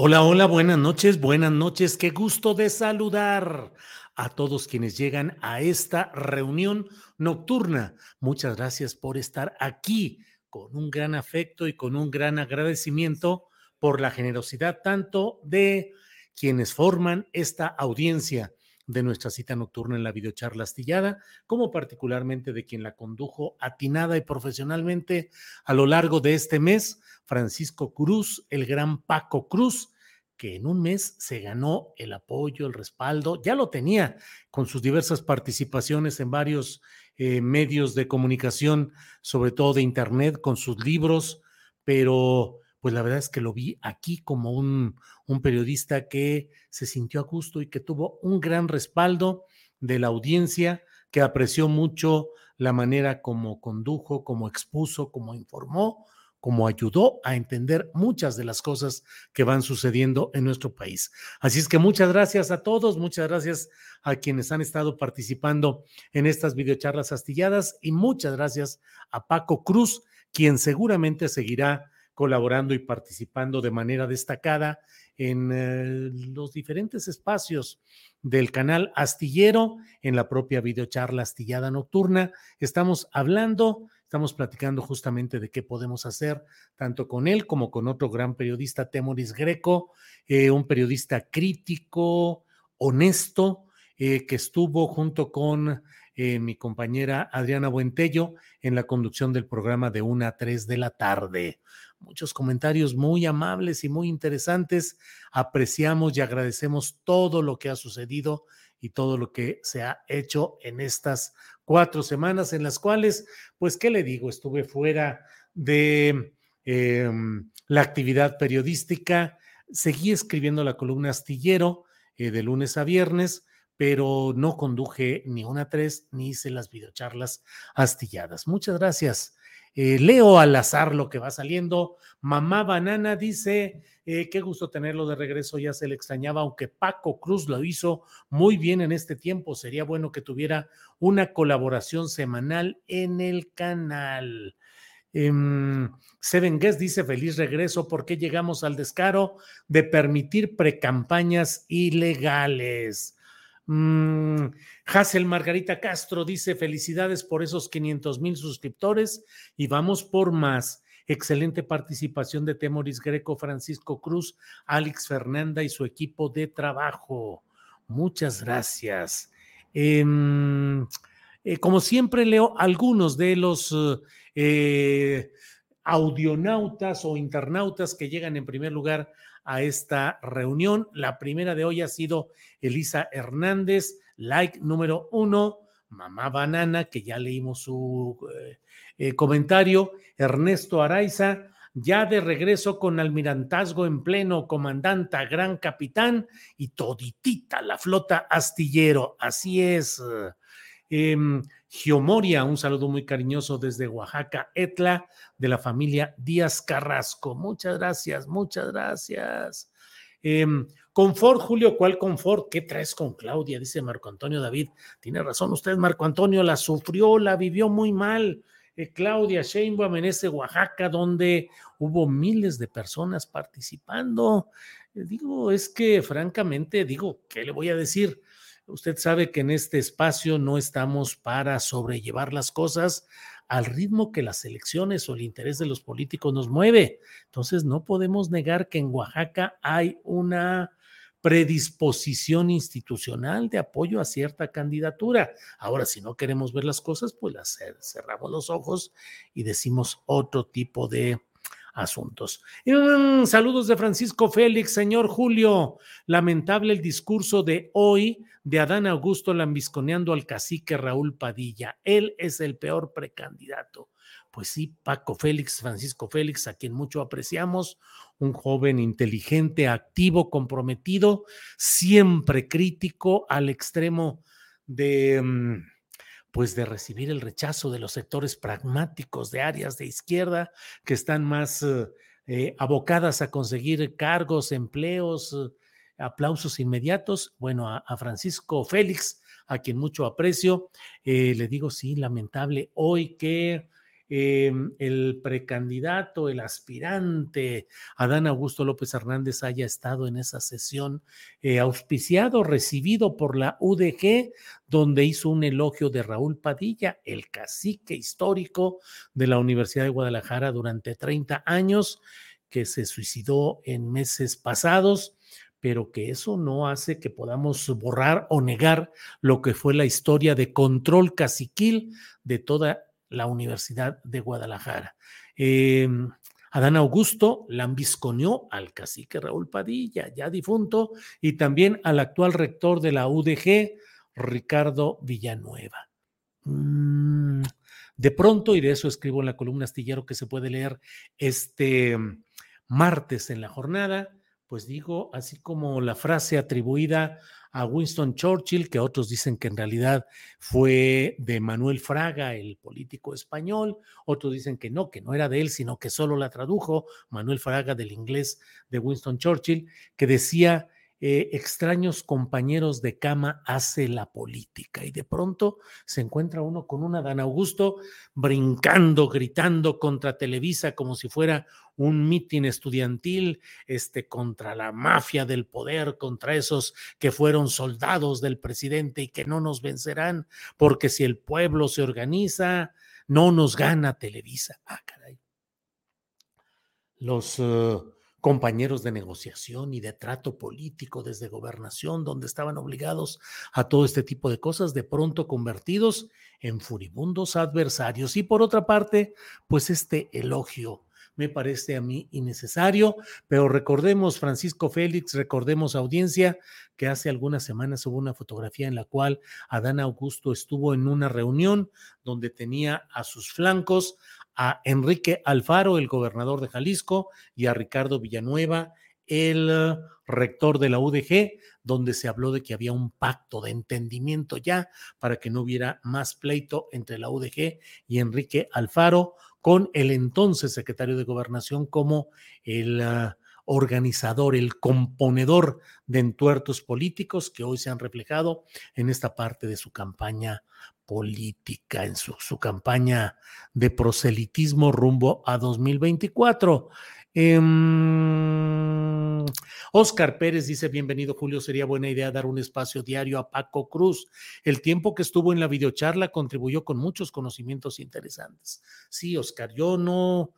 Hola, hola, buenas noches, buenas noches. Qué gusto de saludar a todos quienes llegan a esta reunión nocturna. Muchas gracias por estar aquí con un gran afecto y con un gran agradecimiento por la generosidad tanto de quienes forman esta audiencia de nuestra cita nocturna en la videocharla astillada, como particularmente de quien la condujo atinada y profesionalmente a lo largo de este mes, Francisco Cruz, el gran Paco Cruz, que en un mes se ganó el apoyo, el respaldo, ya lo tenía con sus diversas participaciones en varios eh, medios de comunicación, sobre todo de Internet, con sus libros, pero pues la verdad es que lo vi aquí como un, un periodista que se sintió a gusto y que tuvo un gran respaldo de la audiencia, que apreció mucho la manera como condujo, como expuso, como informó, como ayudó a entender muchas de las cosas que van sucediendo en nuestro país. Así es que muchas gracias a todos, muchas gracias a quienes han estado participando en estas videocharlas astilladas y muchas gracias a Paco Cruz, quien seguramente seguirá colaborando y participando de manera destacada en eh, los diferentes espacios del canal Astillero, en la propia videocharla Astillada Nocturna. Estamos hablando Estamos platicando justamente de qué podemos hacer, tanto con él como con otro gran periodista, Temoris Greco, eh, un periodista crítico, honesto, eh, que estuvo junto con mi compañera Adriana Buentello en la conducción del programa de 1 a 3 de la tarde. Muchos comentarios muy amables y muy interesantes. Apreciamos y agradecemos todo lo que ha sucedido y todo lo que se ha hecho en estas cuatro semanas en las cuales, pues, ¿qué le digo? Estuve fuera de em, la actividad periodística, seguí escribiendo la columna astillero eh, de lunes a viernes, pero no conduje ni una tres ni hice las videocharlas astilladas. Muchas gracias. Eh, leo al azar lo que va saliendo. Mamá Banana dice, eh, qué gusto tenerlo de regreso, ya se le extrañaba, aunque Paco Cruz lo hizo muy bien en este tiempo, sería bueno que tuviera una colaboración semanal en el canal. Em, Seven Guest dice feliz regreso porque llegamos al descaro de permitir precampañas ilegales. Mm, Hazel Margarita Castro dice felicidades por esos 500 mil suscriptores y vamos por más. Excelente participación de Temoris Greco, Francisco Cruz, Alex Fernanda y su equipo de trabajo. Muchas gracias. Em, eh, como siempre leo algunos de los eh, audionautas o internautas que llegan en primer lugar a esta reunión. La primera de hoy ha sido Elisa Hernández, like número uno, Mamá Banana, que ya leímos su eh, eh, comentario, Ernesto Araiza, ya de regreso con almirantazgo en pleno, comandanta, gran capitán y toditita la flota astillero. Así es. Em, Geomoria, un saludo muy cariñoso desde Oaxaca, Etla, de la familia Díaz Carrasco. Muchas gracias, muchas gracias. Em, confort, Julio, ¿cuál confort? ¿Qué traes con Claudia? Dice Marco Antonio David. Tiene razón usted, Marco Antonio, la sufrió, la vivió muy mal. eh, Claudia Sheinbaum en Oaxaca donde hubo miles de personas participando. Eh, digo, es que francamente, digo, ¿qué le voy a decir? Usted sabe que en este espacio no estamos para sobrellevar las cosas al ritmo que las elecciones o el interés de los políticos nos mueve. Entonces, no podemos negar que en Oaxaca hay una predisposición institucional de apoyo a cierta candidatura. Ahora, si no queremos ver las cosas, pues las cerramos los ojos y decimos otro tipo de asuntos. saludos de Francisco Félix, señor Julio. Lamentable el discurso de hoy de Adán Augusto lambisconeando al cacique Raúl Padilla. Él es el peor precandidato. Pues sí, Paco Félix, Francisco Félix, a quien mucho apreciamos, un joven inteligente, activo, comprometido, siempre crítico al extremo de, mm, pues de recibir el rechazo de los sectores pragmáticos de áreas de izquierda que están más eh, abocadas a conseguir cargos, empleos, aplausos inmediatos. Bueno, a, Francisco Félix, a quien mucho aprecio, le digo, sí, lamentable hoy que Em, el precandidato, el aspirante Adán Augusto López Hernández haya estado en esa sesión eh, auspiciado, recibido por la UDG, donde hizo un elogio de Raúl Padilla, el cacique histórico de la Universidad de Guadalajara durante 30 años, que se suicidó en meses pasados pero que eso no hace que podamos borrar o negar lo que fue la historia de control caciquil de toda la Universidad de Guadalajara. Em, Adán Augusto lambisconeó al cacique Raúl Padilla, ya difunto, y también al actual rector de la UDG, Ricardo Villanueva. Mm, de pronto, y de eso escribo en la columna astillero que se puede leer este martes en la jornada, pues digo, así como la frase atribuida a Winston Churchill, que otros dicen que en realidad fue de Manuel Fraga, el político español, otros dicen que no, que no era de él, sino que solo la tradujo Manuel Fraga del inglés de Winston Churchill, que decía, eh, extraños compañeros de cama hace la política. Y de pronto se encuentra uno con una Dan Augusto brincando, gritando contra Televisa como si fuera un mitin estudiantil, este, contra la mafia del poder, contra esos que fueron soldados del presidente y que no nos vencerán, porque si el pueblo se organiza, no nos gana Televisa. Ah, caray. Los eh, compañeros de negociación y de trato político desde gobernación, donde estaban obligados a todo este tipo de cosas, de pronto convertidos en furibundos adversarios. Y por otra parte, pues este elogio me parece a mí innecesario, pero recordemos, Francisco Félix, recordemos audiencia, que hace algunas semanas hubo una fotografía en la cual Adán Augusto estuvo en una reunión donde tenía a sus flancos a Enrique Alfaro, el gobernador de Jalisco, y a Ricardo Villanueva, el eh, rector de la UDG, donde se habló de que había un pacto de entendimiento ya para que no hubiera más pleito entre la UDG y Enrique Alfaro, con el entonces secretario de Gobernación como el eh, organizador, el componedor de entuertos políticos que hoy se han reflejado en esta parte de su campaña política, en su, campaña de proselitismo rumbo a 2024. Oscar em, Pérez dice, bienvenido Julio, sería buena idea dar un espacio diario a Paco Cruz. El tiempo que estuvo en la videocharla contribuyó con muchos conocimientos interesantes. Sí, Oscar, yo no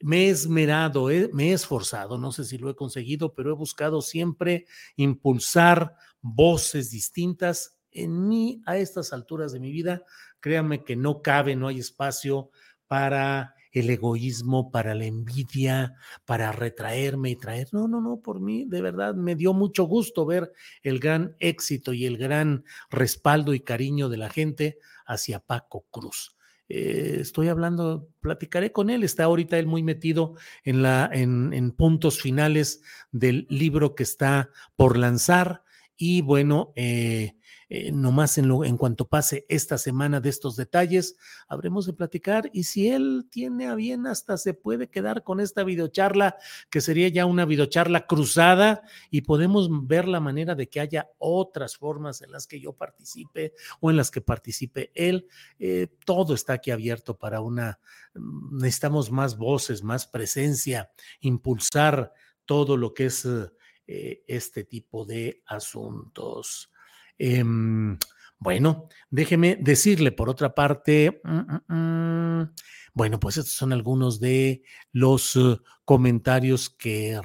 me he esmerado, eh, me he esforzado, no sé si lo he conseguido, pero he buscado siempre impulsar voces distintas en mí a estas alturas de mi vida, créanme que no cabe, no hay espacio para el egoísmo, para la envidia, para retraerme y traer. No, no, no, por mí de verdad me dio mucho gusto ver el gran éxito y el gran respaldo y cariño de la gente hacia Paco Cruz. Eh, estoy hablando, platicaré con él, está ahorita él muy metido en, la, en, en puntos finales del libro que está por lanzar y bueno, eh, eh, nomás en, lo, en cuanto pase esta semana de estos detalles, habremos de platicar y si él tiene a bien hasta se puede quedar con esta videocharla, que sería ya una videocharla cruzada y podemos ver la manera de que haya otras formas en las que yo participe o en las que participe él. Eh, todo está aquí abierto para una, mm, necesitamos más voces, más presencia, impulsar todo lo que es eh, este tipo de asuntos. Em, bueno, déjeme decirle por otra parte, mm, mm, mm, bueno, pues estos son algunos de los uh, comentarios que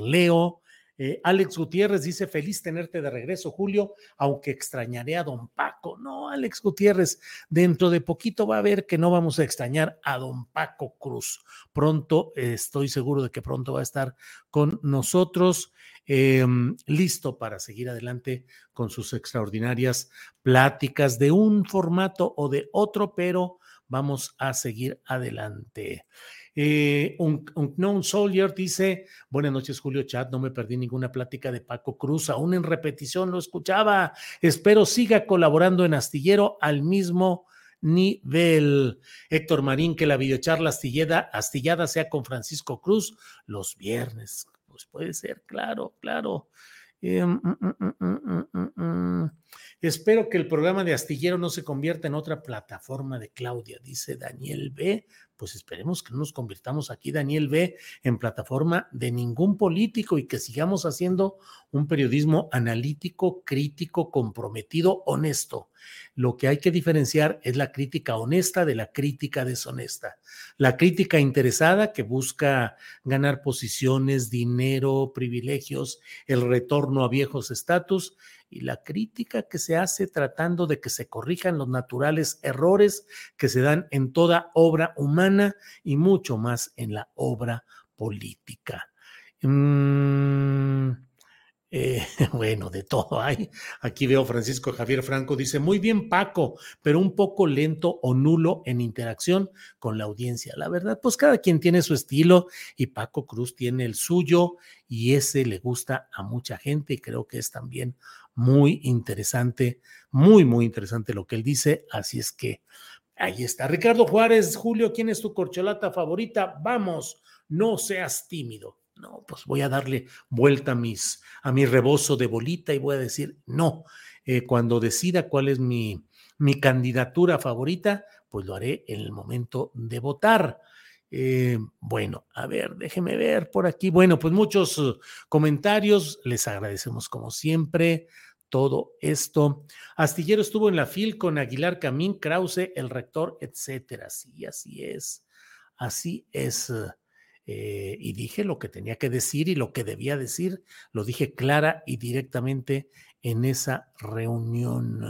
leo. Eh, Alex Gutiérrez dice, feliz tenerte de regreso, Julio, aunque extrañaré a don Paco. No, Alex Gutiérrez, dentro de poquito va a ver que no vamos a extrañar a don Paco Cruz. Pronto, estoy seguro de que pronto va a estar con nosotros. Em, listo para seguir adelante con sus extraordinarias pláticas de un formato o de otro, pero vamos a seguir adelante. Eh, un, Soldier dice, buenas noches Julio Chat, no me perdí ninguna plática de Paco Cruz, aún en repetición lo escuchaba, espero siga colaborando en Astillero al mismo nivel. Héctor Marín, que la videocharla astillada, astillada sea con Francisco Cruz los viernes. Pues, puede ser, claro, claro. Eh, mm, mm, mm, Espero que el programa de Astillero no se convierta en otra plataforma de Claudia, dice Daniel B pues esperemos que no nos convirtamos aquí, Daniel B., en plataforma de ningún político y que sigamos haciendo un periodismo analítico, crítico, comprometido, honesto. Lo que hay que diferenciar es la crítica honesta de la crítica deshonesta. La crítica interesada que busca ganar posiciones, dinero, privilegios, el retorno a viejos estatus y la crítica que se hace tratando de que se corrijan los naturales errores que se dan en toda obra humana y mucho más en la obra política. Mm, eh, bueno, de todo hay. Aquí veo Francisco Javier Franco, dice, muy bien Paco, pero un poco lento o nulo en interacción con la audiencia. La verdad, pues cada quien tiene su estilo y Paco Cruz tiene el suyo y ese le gusta a mucha gente y creo que es también muy interesante, muy, muy interesante lo que él dice. Así es que ahí está. Ricardo Juárez, Julio, ¿quién es tu corcholata favorita? Vamos, no seas tímido. No, pues voy a darle vuelta a, mis, a mi rebozo de bolita y voy a decir no. Eh, cuando decida cuál es mi, mi candidatura favorita, pues lo haré en el momento de votar. Eh, bueno, a ver, déjeme ver por aquí. Bueno, pues muchos uh, comentarios, les agradecemos como siempre todo esto. Astillero estuvo en la FIL con Aguilar Camín, Krause, el rector, etcétera. Sí, así es. Así es. Eh, y dije lo que tenía que decir y lo que debía decir, lo dije clara y directamente en esa reunión.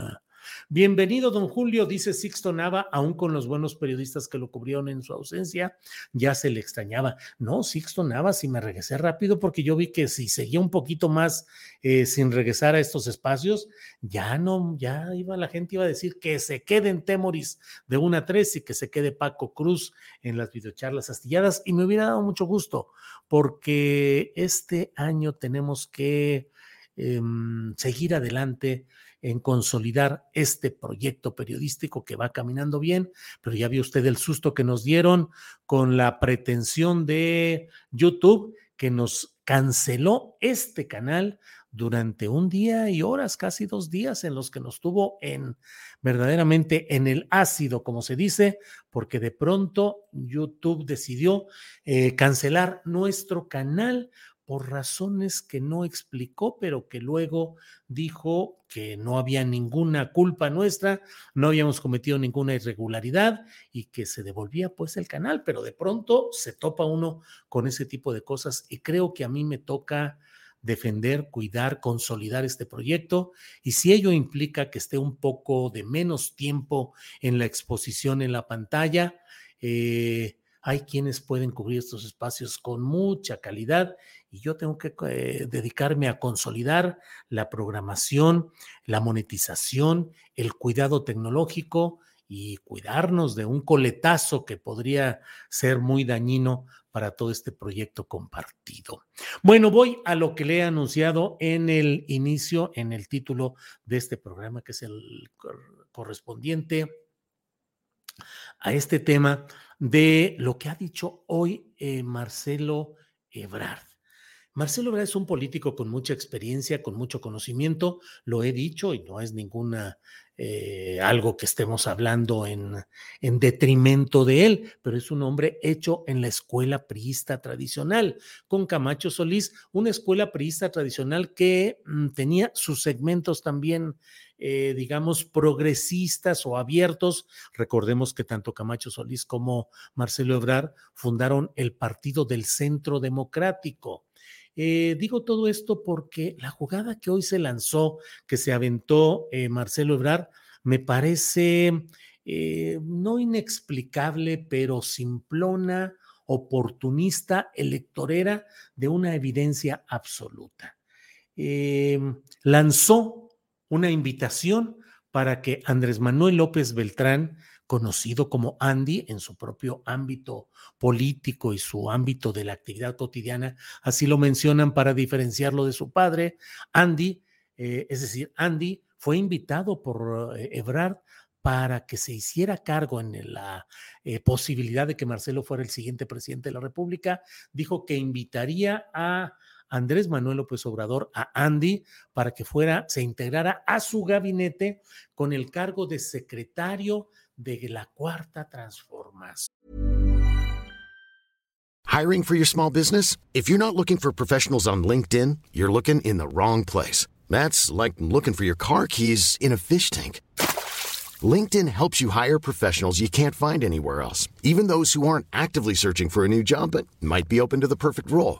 Bienvenido, don Julio, dice Sixto Nava, aún con los buenos periodistas que lo cubrieron en su ausencia, ya se le extrañaba. No, Sixto Nava, si me regresé rápido porque yo vi que si seguía un poquito más eh, sin regresar a estos espacios, ya no, ya iba la gente iba a decir que se queden Temoris de una a tres y que se quede Paco Cruz en las videocharlas astilladas y me hubiera dado mucho gusto porque este año tenemos que em, seguir adelante en consolidar este proyecto periodístico que va caminando bien, pero ya vio usted el susto que nos dieron con la pretensión de YouTube que nos canceló este canal durante un día y horas, casi dos días en los que nos tuvo en verdaderamente en el ácido, como se dice, porque de pronto YouTube decidió eh, cancelar nuestro canal por razones que no explicó, pero que luego dijo que no había ninguna culpa nuestra, no habíamos cometido ninguna irregularidad y que se devolvía pues el canal, pero de pronto se topa uno con ese tipo de cosas y creo que a mí me toca defender, cuidar, consolidar este proyecto y si ello implica que esté un poco de menos tiempo en la exposición en la pantalla, eh, hay quienes pueden cubrir estos espacios con mucha calidad y yo tengo que eh, dedicarme a consolidar la programación, la monetización, el cuidado tecnológico y cuidarnos de un coletazo que podría ser muy dañino para todo este proyecto compartido. Bueno, voy a lo que le he anunciado en el inicio, en el título de este programa, que es el correspondiente a este tema de lo que ha dicho hoy eh, Marcelo Ebrard. Marcelo Ebrard es un político con mucha experiencia, con mucho conocimiento, lo he dicho y no es ninguna eh, algo que estemos hablando en, en, detrimento de él, pero es un hombre hecho en la escuela priista tradicional, con Camacho Solís, una escuela priista tradicional que mm, tenía sus segmentos también, eh, digamos, progresistas o abiertos. Recordemos que tanto Camacho Solís como Marcelo Ebrard fundaron el Partido del Centro Democrático. Eh, digo todo esto porque la jugada que hoy se lanzó, que se aventó eh, Marcelo Ebrard, me parece no inexplicable, pero simplona, oportunista, electorera de una evidencia absoluta. lanzó una invitación para que Andrés Manuel López Beltrán conocido como Andy en su propio ámbito político y su ámbito de la actividad cotidiana, así lo mencionan para diferenciarlo de su padre. Andy, eh, es decir, Andy fue invitado por eh, Ebrard para que se hiciera cargo en la eh, posibilidad de que Marcelo fuera el siguiente presidente de la República, dijo que invitaría a Andrés Manuel López Obrador, a Andy, para que fuera, se integrara a su gabinete con el cargo de secretario de la cuarta transformación. Hiring for your small business? If you're not looking for professionals on LinkedIn, you're looking in the wrong place. That's like looking for your car keys in a fish tank. LinkedIn helps you hire professionals you can't find anywhere else, even those who aren't actively searching for a new job but might be open to the perfect role.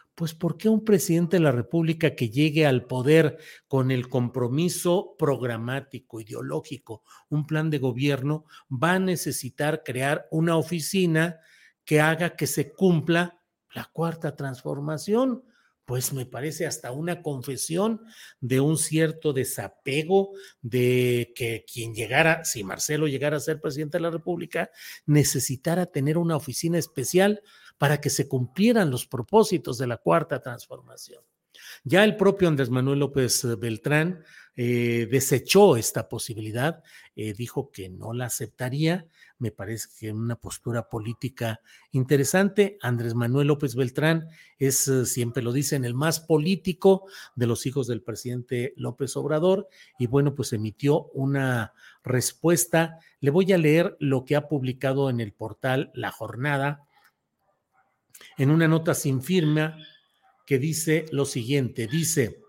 Pues ¿por qué un presidente de la República que llegue al poder con el compromiso programático, ideológico, un plan de gobierno, va a necesitar crear una oficina que haga que se cumpla la cuarta transformación? Pues me parece hasta una confesión de un cierto desapego de que quien llegara, si Marcelo llegara a ser presidente de la República, necesitara tener una oficina especial para que se cumplieran los propósitos de la cuarta transformación. Ya el propio Andrés Manuel López Beltrán eh, desechó esta posibilidad, eh, dijo que no la aceptaría, me parece que una postura política interesante. Andrés Manuel López Beltrán es, eh, siempre lo dicen, el más político de los hijos del presidente López Obrador y bueno, pues emitió una respuesta. Le voy a leer lo que ha publicado en el portal La Jornada en una nota sin firma que dice lo siguiente, dice,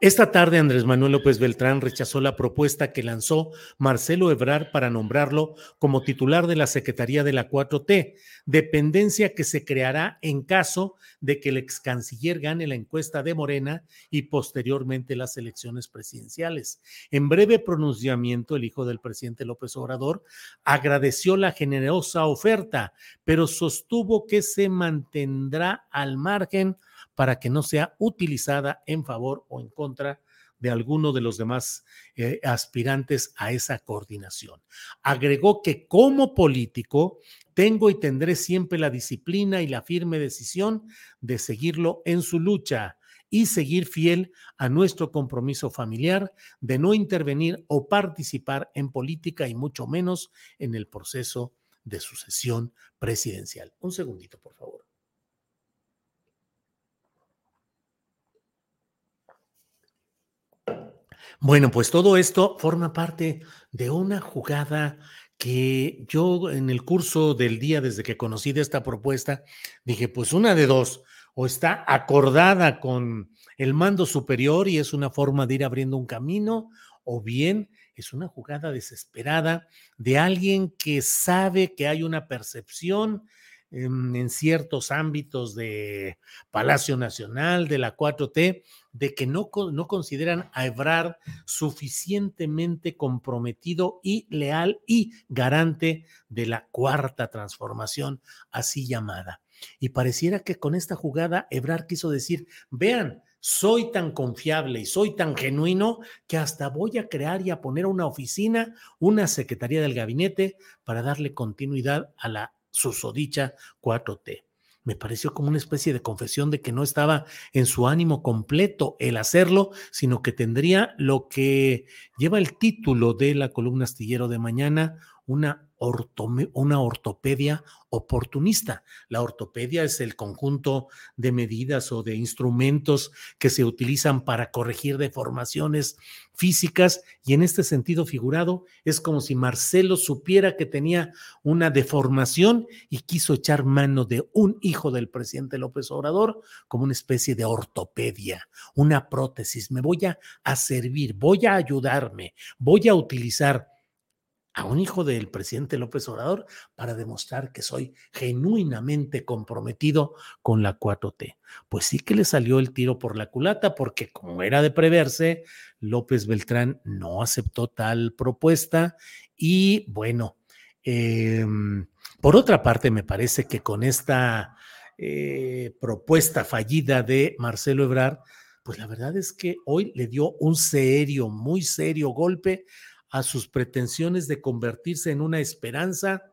esta tarde Andrés Manuel López Beltrán rechazó la propuesta que lanzó Marcelo Ebrar para nombrarlo como titular de la Secretaría de la 4T, dependencia que se creará en caso de que el ex canciller gane la encuesta de Morena y posteriormente las elecciones presidenciales. En breve pronunciamiento, el hijo del presidente López Obrador agradeció la generosa oferta, pero sostuvo que se mantendrá al margen para que no sea utilizada en favor o en contra de alguno de los demás eh, aspirantes a esa coordinación. Agregó que como político tengo y tendré siempre la disciplina y la firme decisión de seguirlo en su lucha y seguir fiel a nuestro compromiso familiar de no intervenir o participar en política y mucho menos en el proceso de sucesión presidencial. Un segundito, por favor. Bueno, pues todo esto forma parte de una jugada que yo en el curso del día, desde que conocí de esta propuesta, dije, pues una de dos, o está acordada con el mando superior y es una forma de ir abriendo un camino, o bien es una jugada desesperada de alguien que sabe que hay una percepción en, ciertos ámbitos de Palacio Nacional, de la 4T, de que no, no consideran a Ebrard suficientemente comprometido y leal y garante de la cuarta transformación, así llamada. Y pareciera que con esta jugada Ebrard quiso decir, vean, soy tan confiable y soy tan genuino que hasta voy a crear y a poner una oficina, una secretaría del gabinete para darle continuidad a la susodicha 4T. Me pareció como una especie de confesión de que no estaba en su ánimo completo el hacerlo, sino que tendría lo que lleva el título de la columna astillero de mañana, una una ortopedia oportunista. La ortopedia es el conjunto de medidas o de instrumentos que se utilizan para corregir deformaciones físicas y en este sentido figurado es como si Marcelo supiera que tenía una deformación y quiso echar mano de un hijo del presidente López Obrador como una especie de ortopedia, una prótesis. Me voy a, a servir, voy a ayudarme, voy a utilizar a un hijo del presidente López Obrador para demostrar que soy genuinamente comprometido con la 4T. Pues sí que le salió el tiro por la culata porque como era de preverse, López Beltrán no aceptó tal propuesta y bueno, em, por otra parte me parece que con esta eh, propuesta fallida de Marcelo Ebrard, pues la verdad es que hoy le dio un serio, muy serio golpe a sus pretensiones de convertirse en una esperanza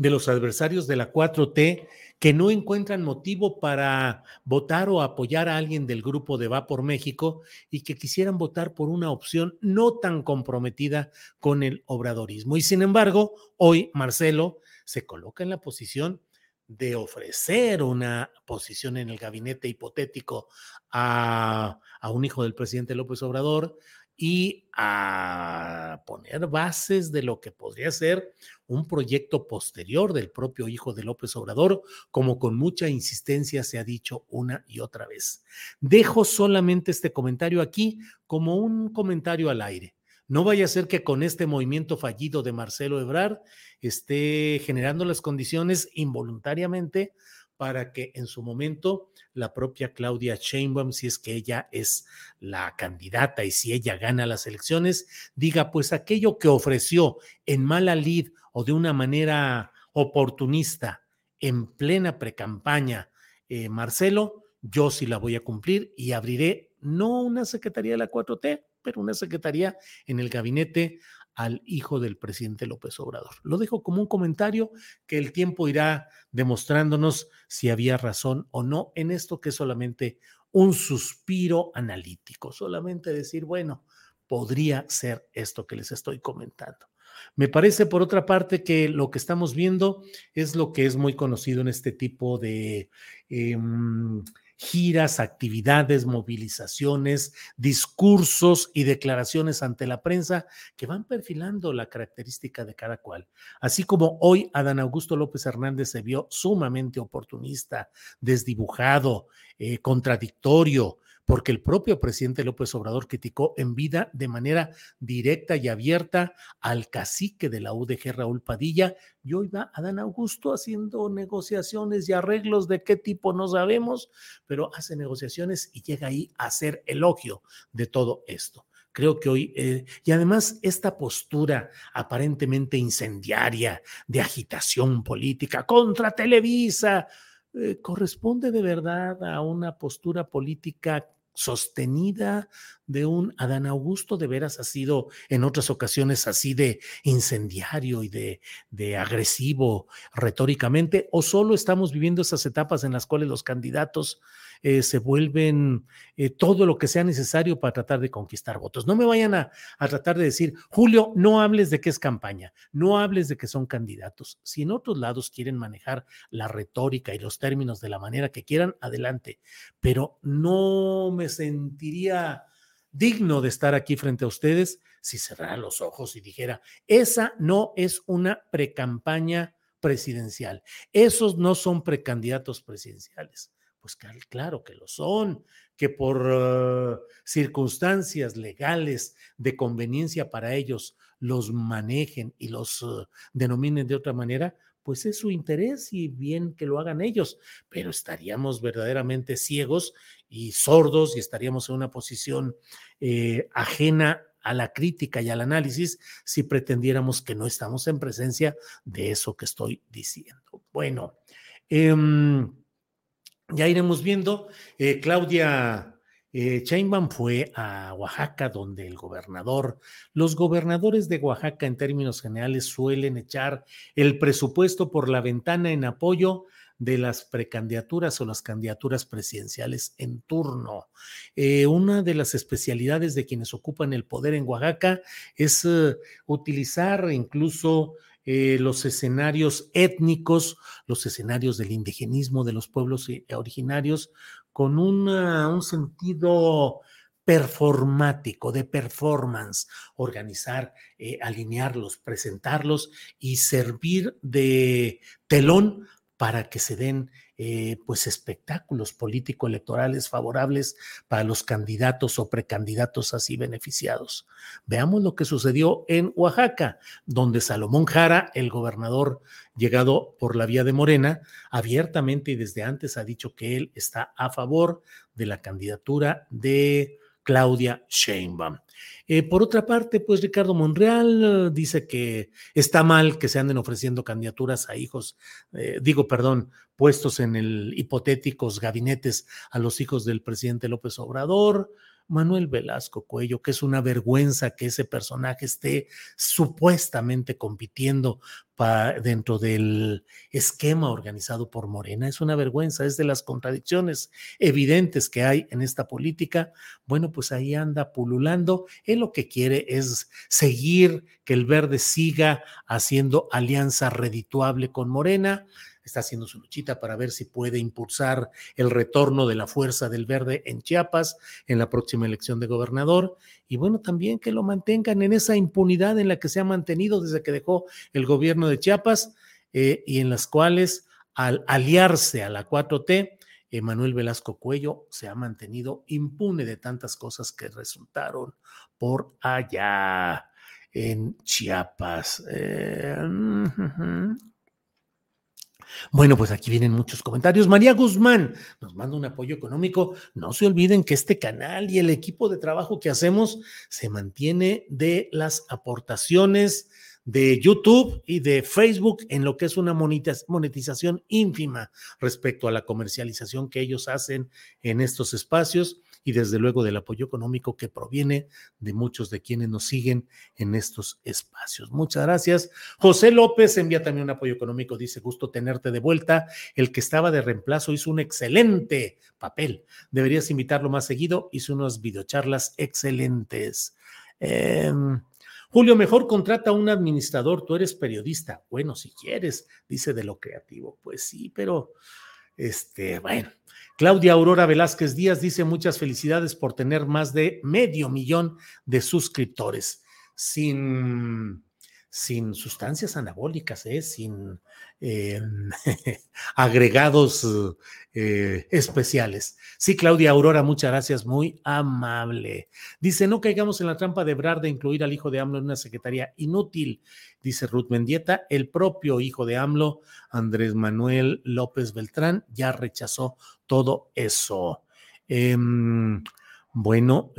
de los adversarios de la 4T que no encuentran motivo para votar o apoyar a alguien del grupo de Va por México y que quisieran votar por una opción no tan comprometida con el obradorismo. Y sin embargo, hoy Marcelo se coloca en la posición de ofrecer una posición en el gabinete hipotético a, a un hijo del presidente López Obrador, y a poner bases de lo que podría ser un proyecto posterior del propio hijo de López Obrador, como con mucha insistencia se ha dicho una y otra vez. Dejo solamente este comentario aquí como un comentario al aire. No vaya a ser que con este movimiento fallido de Marcelo Ebrard esté generando las condiciones involuntariamente para que en su momento la propia Claudia Sheinbaum, si es que ella es la candidata y si ella gana las elecciones, diga, pues aquello que ofreció en mala lid o de una manera oportunista en plena precampaña eh, Marcelo, yo sí la voy a cumplir y abriré no una secretaría de la 4T, pero una secretaría en el gabinete al hijo del presidente López Obrador. Lo dejo como un comentario que el tiempo irá demostrándonos si había razón o no en esto que es solamente un suspiro analítico, solamente decir, bueno, podría ser esto que les estoy comentando. Me parece, por otra parte, que lo que estamos viendo es lo que es muy conocido en este tipo de... Em, giras, actividades, movilizaciones, discursos y declaraciones ante la prensa que van perfilando la característica de cada cual. Así como hoy Adán Augusto López Hernández se vio sumamente oportunista, desdibujado, eh, contradictorio, porque el propio presidente López Obrador criticó en vida de manera directa y abierta al cacique de la UDG, Raúl Padilla, y hoy va Adán Augusto haciendo negociaciones y arreglos de qué tipo no sabemos, pero hace negociaciones y llega ahí a hacer elogio de todo esto. Creo que hoy, eh, y además esta postura aparentemente incendiaria de agitación política contra Televisa, eh, corresponde de verdad a una postura política sostenida de un Adán Augusto, de veras ha sido en otras ocasiones así de incendiario y de, de agresivo retóricamente, o solo estamos viviendo esas etapas en las cuales los candidatos eh, se vuelven eh, todo lo que sea necesario para tratar de conquistar votos. No me vayan a, a, tratar de decir, Julio, no hables de que es campaña, no hables de que son candidatos. Si en otros lados quieren manejar la retórica y los términos de la manera que quieran, adelante, pero no me sentiría digno de estar aquí frente a ustedes si cerrara los ojos y dijera, esa no es una precampaña presidencial, esos no son precandidatos presidenciales. Pues claro que lo son, que por uh, circunstancias legales de conveniencia para ellos los manejen y los uh, denominen de otra manera, pues es su interés y bien que lo hagan ellos, pero estaríamos verdaderamente ciegos y sordos y estaríamos en una posición eh, ajena a la crítica y al análisis si pretendiéramos que no estamos en presencia de eso que estoy diciendo. Bueno, eh, ya iremos viendo. Eh, Claudia eh, fue a Oaxaca, donde el gobernador, los gobernadores de Oaxaca en términos generales suelen echar el presupuesto por la ventana en apoyo de las precandidaturas o las candidaturas presidenciales en turno. Eh, una de las especialidades de quienes ocupan el poder en Oaxaca es uh, utilizar incluso eh, los escenarios étnicos, los escenarios del indigenismo de los pueblos eh, originarios, con un sentido performático, de performance, organizar, eh, alinearlos, presentarlos y servir de telón para que se den eh, pues espectáculos político-electorales favorables para los candidatos o precandidatos así beneficiados. Veamos lo que sucedió en Oaxaca, donde Salomón Jara, el gobernador llegado por la vía de Morena, abiertamente y desde antes ha dicho que él está a favor de la candidatura de Claudia Sheinbaum. Eh, por otra parte, pues Ricardo Monreal eh, dice que está mal que se anden ofreciendo candidaturas a hijos, eh, digo, perdón, puestos en el hipotéticos gabinetes a los hijos del presidente López Obrador. Manuel Velasco Cuello, que es una vergüenza que ese personaje esté supuestamente compitiendo dentro del esquema organizado por Morena. Es una vergüenza, es de las contradicciones evidentes que hay en esta política. Bueno, pues ahí anda pululando. Él lo que quiere es seguir que el verde siga haciendo alianza redituable con Morena está haciendo su luchita para ver si puede impulsar el retorno de la fuerza del verde en Chiapas en la próxima elección de gobernador. Y bueno, también que lo mantengan en esa impunidad en la que se ha mantenido desde que dejó el gobierno de Chiapas eh, y en las cuales al aliarse a la 4T, Manuel Velasco Cuello se ha mantenido impune de tantas cosas que resultaron por allá en Chiapas. Eh, bueno, pues aquí vienen muchos comentarios. María Guzmán nos manda un apoyo económico. No se olviden que este canal y el equipo de trabajo que hacemos se mantiene de las aportaciones de YouTube y de Facebook en lo que es una monetización ínfima respecto a la comercialización que ellos hacen en estos espacios y desde luego del apoyo económico que proviene de muchos de quienes nos siguen en estos espacios. Muchas gracias. José López envía también un apoyo económico, dice gusto tenerte de vuelta. El que estaba de reemplazo hizo un excelente papel. Deberías invitarlo más seguido, hizo unas videocharlas excelentes. Em, Julio, mejor contrata a un administrador, tú eres periodista. Bueno, si quieres, dice de lo creativo. Pues sí, pero este, bueno, Claudia Aurora Velázquez Díaz dice muchas felicidades por tener más de medio millón de suscriptores. Sin sin sustancias anabólicas, ¿eh? sin eh, agregados eh, especiales. Sí, Claudia Aurora, muchas gracias, muy amable. Dice, no caigamos en la trampa de Brar de incluir al hijo de AMLO en una secretaría inútil, dice Ruth Mendieta. El propio hijo de AMLO, Andrés Manuel López Beltrán, ya rechazó todo eso. Em, bueno,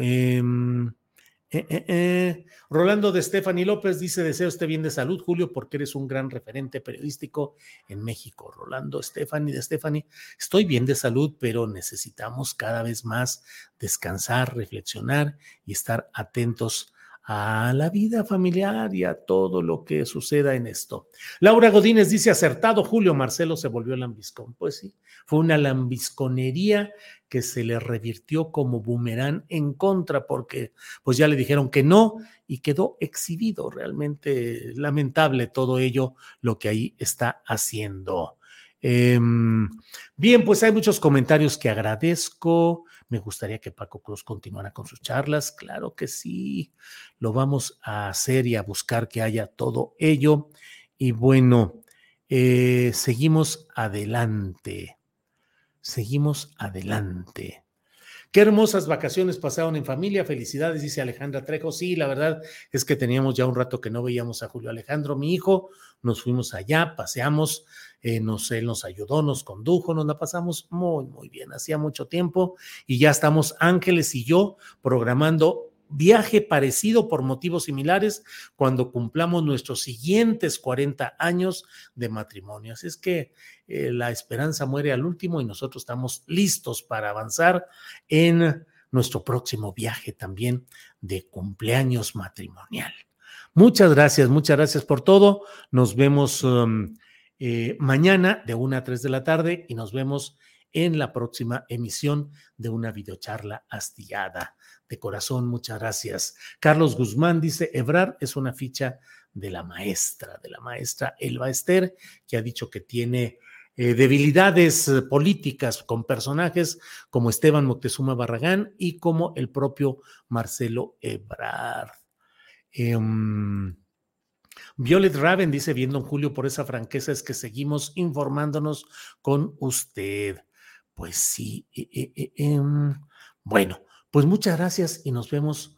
eh, eh, eh. Rolando de Stephanie López dice: Deseo esté bien de salud, Julio, porque eres un gran referente periodístico en México. Rolando Stephanie de Stephanie, estoy bien de salud, pero necesitamos cada vez más descansar, reflexionar y estar atentos a la vida familiar y a todo lo que suceda en esto. Laura Godínez dice acertado, Julio Marcelo se volvió lambiscón. Pues sí, fue una lambisconería que se le revirtió como boomerang en contra porque pues ya le dijeron que no y quedó exhibido. Realmente lamentable todo ello, lo que ahí está haciendo. Em, bien, pues hay muchos comentarios que agradezco. Me gustaría que Paco Cruz continuara con sus charlas. Claro que sí, lo vamos a hacer y a buscar que haya todo ello. Y bueno, eh, seguimos adelante. Seguimos adelante. Qué hermosas vacaciones pasaron en familia. Felicidades, dice Alejandra Trejo. Sí, la verdad es que teníamos ya un rato que no veíamos a Julio Alejandro, mi hijo. Nos fuimos allá, paseamos, eh, nos, él nos ayudó, nos condujo, nos la pasamos muy, muy bien. Hacía mucho tiempo y ya estamos Ángeles y yo programando viaje parecido por motivos similares cuando cumplamos nuestros siguientes 40 años de matrimonio. Así es que eh, la esperanza muere al último y nosotros estamos listos para avanzar en nuestro próximo viaje también de cumpleaños matrimonial. Muchas gracias, muchas gracias por todo. Nos vemos um, eh, mañana de 1 a 3 de la tarde y nos vemos en la próxima emisión de una videocharla astillada de corazón, muchas gracias. Carlos Guzmán dice, Ebrar es una ficha de la maestra, de la maestra Elba Ester, que ha dicho que tiene eh, debilidades eh, políticas con personajes como Esteban Moctezuma Barragán y como el propio Marcelo Ebrard. Em, Violet Raven dice, bien, don Julio, por esa franqueza es que seguimos informándonos con usted. Pues sí, eh, em, bueno, pues muchas gracias y nos vemos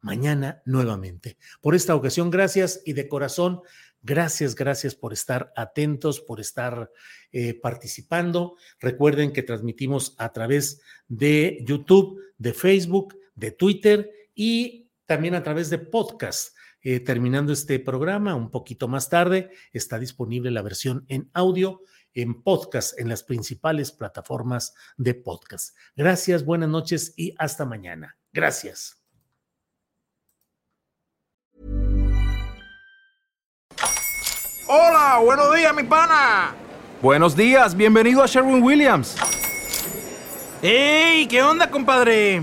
mañana nuevamente. Por esta ocasión, gracias y de corazón, gracias, gracias por estar atentos, por estar eh, participando. Recuerden que transmitimos a través de YouTube, de Facebook, de Twitter y también a través de podcast. Eh, terminando este programa, un poquito más tarde, está disponible la versión en audio en podcast, en las principales plataformas de podcast. Gracias, buenas noches y hasta mañana. Gracias. Hola, buenos días, mi pana. Buenos días, bienvenido a Sherwin Williams. ¡Ey! ¿Qué onda, compadre?